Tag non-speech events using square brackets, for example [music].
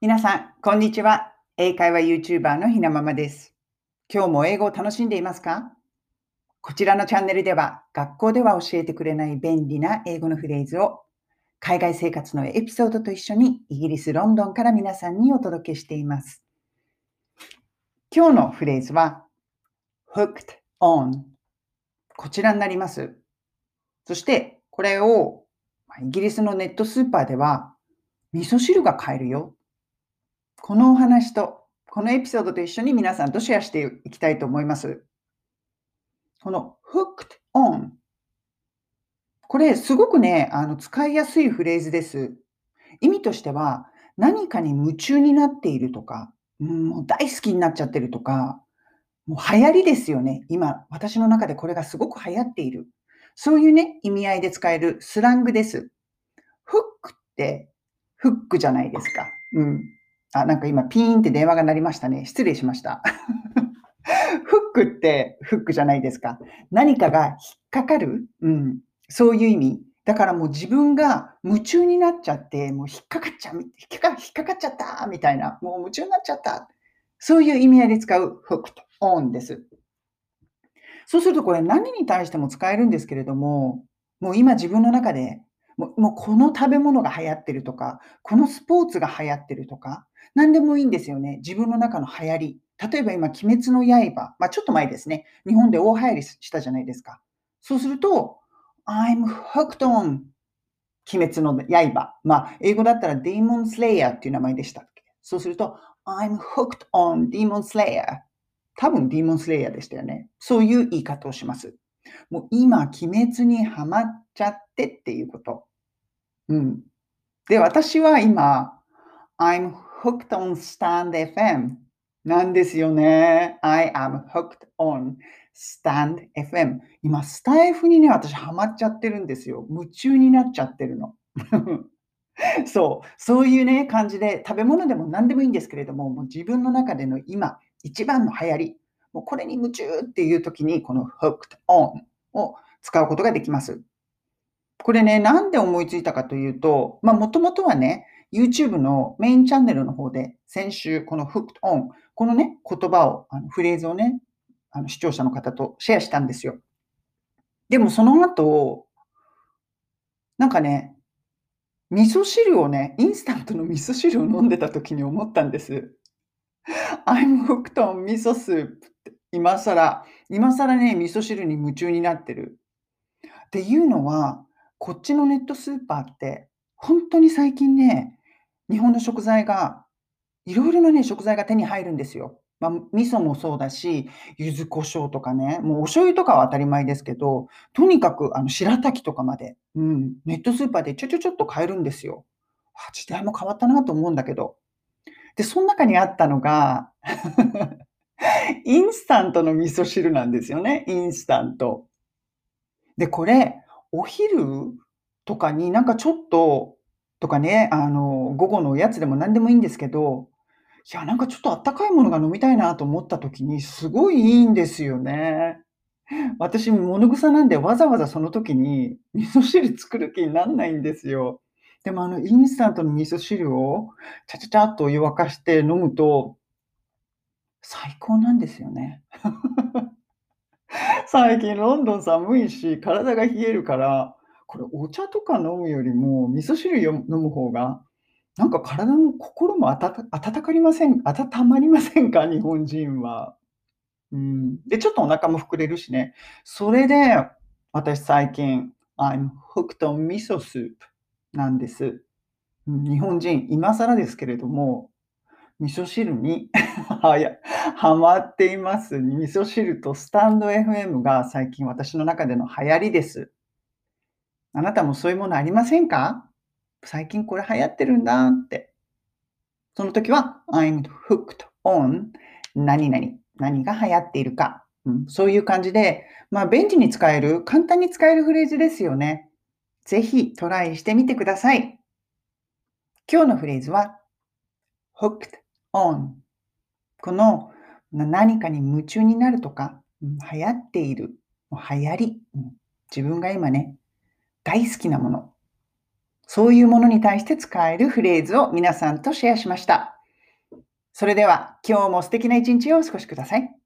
皆さん、こんにちは。英会話 YouTuber のひなままです。今日も英語を楽しんでいますか？こちらのチャンネルでは、学校では教えてくれない便利な英語のフレーズを、海外生活のエピソードと一緒にイギリス・ロンドンから皆さんにお届けしています。今日のフレーズは、hooked on こちらになります。そして、これをイギリスのネットスーパーでは、味噌汁が買えるよ。このお話と、このエピソードと一緒に皆さんとシェアしていきたいと思います。この hooked on。これ、すごくね、あの使いやすいフレーズです。意味としては、何かに夢中になっているとか、もう大好きになっちゃってるとか、もう流行りですよね。今、私の中でこれがすごく流行っている。そういうね、意味合いで使えるスラングです。フックってフックじゃないですか。うん。あ、なんか今ピーンって電話が鳴りましたね。失礼しました。[laughs] フックってフックじゃないですか。何かが引っかかる？うん。そういう意味。だからもう自分が夢中になっちゃって、もう引っかかっちゃ、引っか引っかかっちゃったみたいな、もう夢中になっちゃった。そういう意味合いで使うフックとオンです。そうするとこれ何に対しても使えるんですけれども、もう今自分の中でもうもうこの食べ物が流行ってるとか、このスポーツが流行ってるとか、何でもいいんですよね。自分の中の流行り。例えば今、鬼滅の刃。まあ、ちょっと前ですね。日本で大流行りしたじゃないですか。そうすると、I'm hooked on 鬼滅の刃。まあ、英語だったら Demon Slayer っていう名前でしたっけ。そうすると、I'm hooked on Demon Slayer。多分 Demon Slayer でしたよね。そういう言い方をします。もう今、鬼滅にはまっちゃってっていうこと。うん。で、私は今、I'm hooked on Stand FM なんですよね。I am hooked on Stand FM。今、スタイフにね、私ハマっちゃってるんですよ。夢中になっちゃってるの。[laughs] そう、そういうね、感じで、食べ物でも何でもいいんですけれども、もう自分の中での今、一番の流行り、もうこれに夢中っていう時に、この hooked on を使うことができます。これね、なんで思いついたかというと、まあ、もともとはね、YouTube のメインチャンネルの方で、先週、この Hooked On、このね、言葉を、あのフレーズをね、あの視聴者の方とシェアしたんですよ。でもその後、なんかね、味噌汁をね、インスタントの味噌汁を飲んでた時に思ったんです。I'm hooked on 味噌スープって今更、今更ね、味噌汁に夢中になってる。っていうのは、こっちのネットスーパーって、本当に最近ね、日本の食材が、いろいろなね、食材が手に入るんですよ。まあ、味噌もそうだし、柚子胡椒とかね、もうお醤油とかは当たり前ですけど、とにかくあの白滝とかまで、うん、ネットスーパーでちょちょちょっと買えるんですよ。あ時代も変わったなと思うんだけど。で、その中にあったのが [laughs] インスタントの味噌汁なんですよね、インスタント。で、これ、お昼とかになんかちょっととかね、あの、午後のおやつでも何でもいいんですけど、いや、なんかちょっとあったかいものが飲みたいなと思った時にすごいいいんですよね。私、物臭なんでわざわざその時に [laughs] 味噌汁作る気になんないんですよ。でもあのインスタントの味噌汁をちゃちゃちゃっと湯沸かして飲むと最高なんですよね。[laughs] 最近ロンドン寒いし、体が冷えるから、これお茶とか飲むよりも味噌汁よ飲む方が、なんか体も心もあたた温かりません温まりませんか？日本人は。うん。で、ちょっとお腹も膨れるしね。それで、私最近、I'm hooked on 味噌スープなんです。うん日本人、今更ですけれども、味噌汁に [laughs] はやハマっています。味噌汁とスタンド FM が最近私の中での流行りです。あなたもそういうものありませんか？最近これ流行ってるんだって。その時は I'm hooked on 何々。何が流行っているか。うん、そういう感じで、まあ便利に使える、簡単に使えるフレーズですよね。ぜひトライしてみてください。今日のフレーズは hooked on この何かに夢中になるとか、流行っている、流行り、自分が今ね、大好きなもの。そういうものに対して使えるフレーズを皆さんとシェアしました。それでは今日も素敵な一日をお過ごしください。